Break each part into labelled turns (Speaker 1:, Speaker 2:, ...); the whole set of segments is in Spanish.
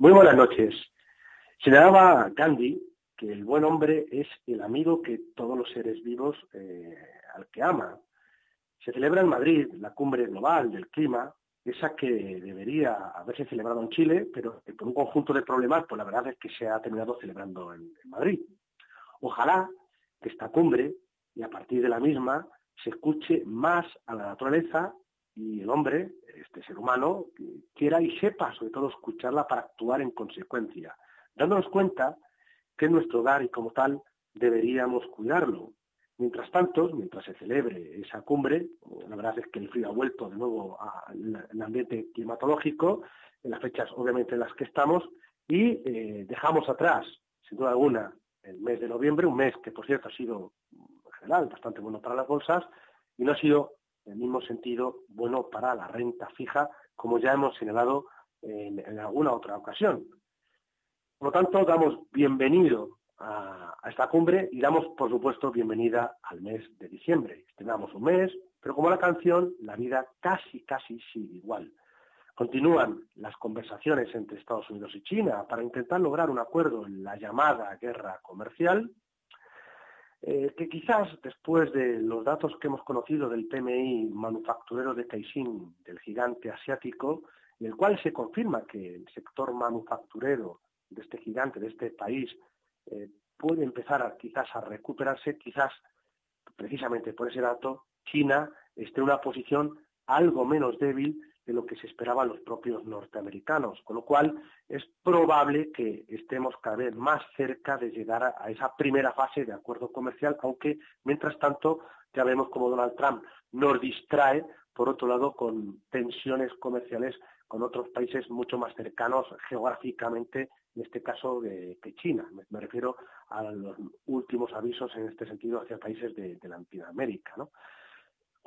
Speaker 1: Muy buenas noches. Señalaba Gandhi que el buen hombre es el amigo que todos los seres vivos eh, al que ama. Se celebra en Madrid la cumbre global del clima, esa que debería haberse celebrado en Chile, pero por un conjunto de problemas, pues la verdad es que se ha terminado celebrando en Madrid. Ojalá que esta cumbre, y a partir de la misma, se escuche más a la naturaleza y el hombre, este ser humano, quiera y sepa sobre todo escucharla para actuar en consecuencia, dándonos cuenta que es nuestro hogar y como tal deberíamos cuidarlo. Mientras tanto, mientras se celebre esa cumbre, la verdad es que el frío ha vuelto de nuevo al ambiente climatológico, en las fechas obviamente en las que estamos, y eh, dejamos atrás, sin duda alguna, el mes de noviembre, un mes que por cierto ha sido en general bastante bueno para las bolsas, y no ha sido en el mismo sentido bueno para la renta fija, como ya hemos señalado en, alguna otra ocasión. Por lo tanto, damos bienvenido a, a, esta cumbre y damos, por supuesto, bienvenida al mes de diciembre. Estrenamos un mes, pero como la canción, la vida casi, casi sigue igual. Continúan las conversaciones entre Estados Unidos y China para intentar lograr un acuerdo en la llamada guerra comercial eh, que quizás después de los datos que hemos conocido del PMI manufacturero de Caixin, del gigante asiático, en el cual se confirma que el sector manufacturero de este gigante, de este país, eh, puede empezar quizás a recuperarse, quizás precisamente por ese dato, China esté en una posición algo menos débil de lo que se esperaba los propios norteamericanos, con lo cual es probable que estemos cada vez más cerca de llegar a, a, esa primera fase de acuerdo comercial, aunque mientras tanto ya vemos como Donald Trump nos distrae, por otro lado, con tensiones comerciales con otros países mucho más cercanos geográficamente, en este caso de, que China. Me, me, refiero a los últimos avisos en este sentido hacia países de, de Latinoamérica. ¿no?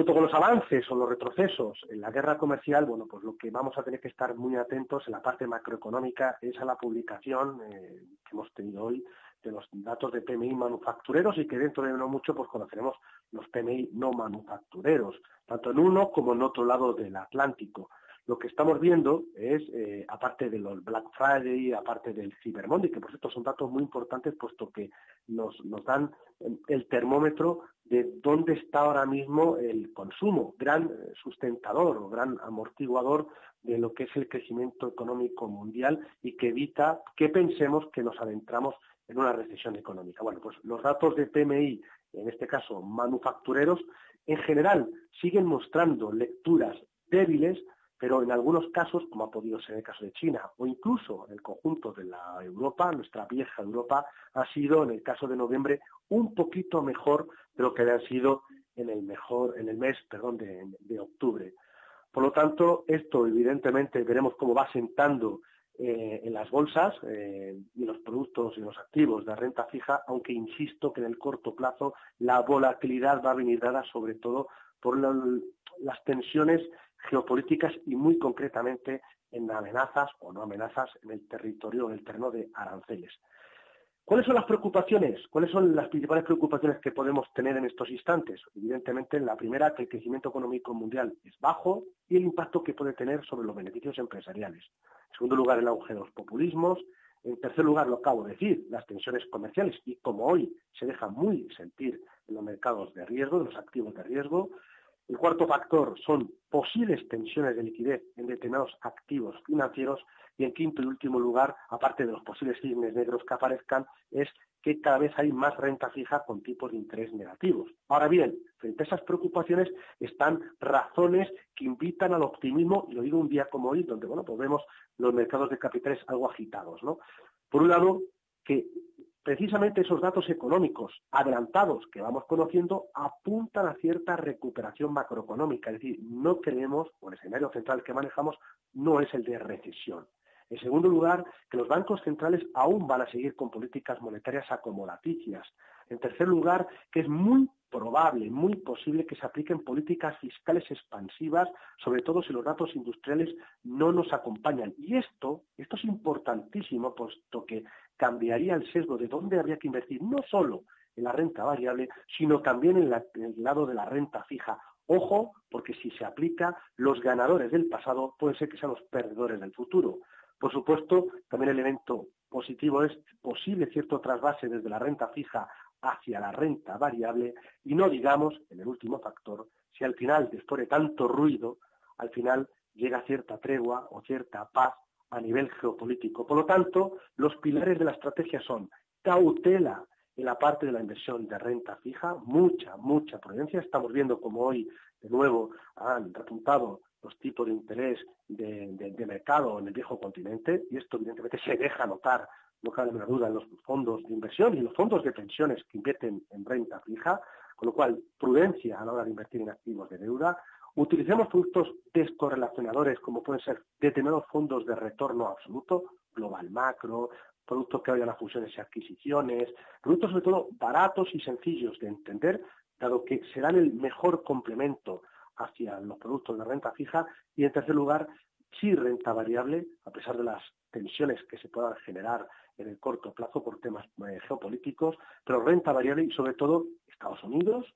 Speaker 1: Junto con los avances o los retrocesos en la guerra comercial, bueno, pues lo que vamos a tener que estar muy atentos en la parte macroeconómica es a la publicación eh, que hemos tenido hoy de los datos de PMI manufactureros y que dentro de no mucho pues conoceremos los PMI no manufactureros, tanto en uno como en otro lado del Atlántico. Lo que estamos viendo es, eh, aparte de los Black Friday, aparte del Cyber Monday, que por cierto son datos muy importantes puesto que nos, nos dan el termómetro de dónde está ahora mismo el consumo, gran sustentador o gran amortiguador de lo que es el crecimiento económico mundial y que evita que pensemos que nos adentramos en una recesión económica. Bueno, pues los datos de PMI, en este caso manufactureros, en general siguen mostrando lecturas débiles pero en algunos casos, como ha podido ser el caso de China o incluso el conjunto de la Europa, nuestra vieja Europa, ha sido en el caso de noviembre un poquito mejor de lo que había sido en el mejor, en el mes, perdón, de, octubre. Por lo tanto, esto evidentemente veremos cómo va sentando eh, en las bolsas eh, y los productos y los activos de renta fija, aunque insisto que en el corto plazo la volatilidad va a venir dada sobre todo por la, las tensiones geopolíticas y muy concretamente en amenazas o no amenazas en el territorio, en el terreno de aranceles. ¿Cuáles son las preocupaciones? ¿Cuáles son las principales preocupaciones que podemos tener en estos instantes? Evidentemente, la primera, que el crecimiento económico mundial es bajo y el impacto que puede tener sobre los beneficios empresariales. En segundo lugar, el auge de los populismos. En tercer lugar, lo acabo de decir, las tensiones comerciales y como hoy se deja muy sentir en los mercados de riesgo, en los activos de riesgo. El cuarto factor son posibles tensiones de liquidez en determinados activos financieros y en quinto y último lugar, aparte de los posibles cisnes negros que aparezcan, es que cada vez hay más renta fija con tipos de interés negativos. Ahora bien, frente a esas preocupaciones están razones que invitan al optimismo, y lo digo un día como hoy, donde bueno, pues vemos los mercados de capitales algo agitados. ¿no? Por un lado, que precisamente esos datos económicos adelantados que vamos conociendo apuntan a cierta recuperación macroeconómica. Es decir, no creemos, o el escenario central que manejamos no es el de recesión. En segundo lugar, que los bancos centrales aún van a seguir con políticas monetarias acomodaticias. En tercer lugar, que es muy probable, muy posible que se apliquen políticas fiscales expansivas, sobre todo si los datos industriales no nos acompañan. Y esto, esto es importantísimo, puesto que cambiaría el sesgo de dónde habría que invertir, no solo en la renta variable, sino también en, en el lado de la renta fija. Ojo, porque si se aplica, los ganadores del pasado pueden ser que sean los perdedores del futuro. Por supuesto, también el elemento positivo es posible cierto trasvase desde la renta fija hacia la renta variable y no digamos, en el último factor, si al final, después de tanto ruido, al final llega cierta tregua o cierta paz a nivel geopolítico. Por lo tanto, los pilares de la estrategia son cautela en la parte de la inversión de renta fija, mucha, mucha prudencia. Estamos viendo como hoy, de nuevo, han repuntado los tipos de interés de, mercado en el viejo continente y esto evidentemente se deja notar no cabe ninguna duda, en los fondos de inversión y los fondos de pensiones que invierten en renta fija, con lo cual prudencia a la hora de invertir en activos de deuda. Utilicemos productos descorrelacionadores como pueden ser determinados fondos de retorno absoluto, global macro, productos que vayan a fusiones y adquisiciones, productos sobre todo baratos y sencillos de entender, dado que serán el mejor complemento hacia los productos de renta fija y en tercer lugar, sí renta variable, a pesar de las tensiones que se puedan generar en el corto plazo por temas eh, geopolíticos, pero renta variable y sobre todo Estados Unidos,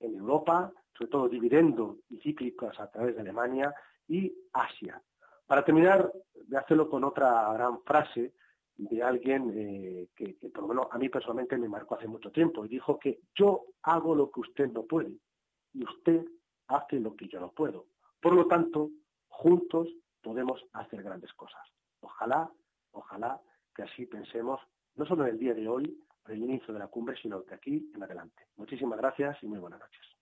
Speaker 1: en Europa, sobre todo dividendo y cíclicos a través de Alemania y Asia. Para terminar, voy a hacerlo con otra gran frase de alguien eh, que, por lo menos a mí personalmente me marcó hace mucho tiempo y dijo que yo hago lo que usted no puede y usted hace lo que yo no puedo. Por lo tanto, juntos podemos hacer grandes cosas. Ojalá, ojalá que así pensemos, no solo en el día de hoy, en el inicio de la cumbre, sino que aquí en adelante. Muchísimas gracias y muy buenas noches.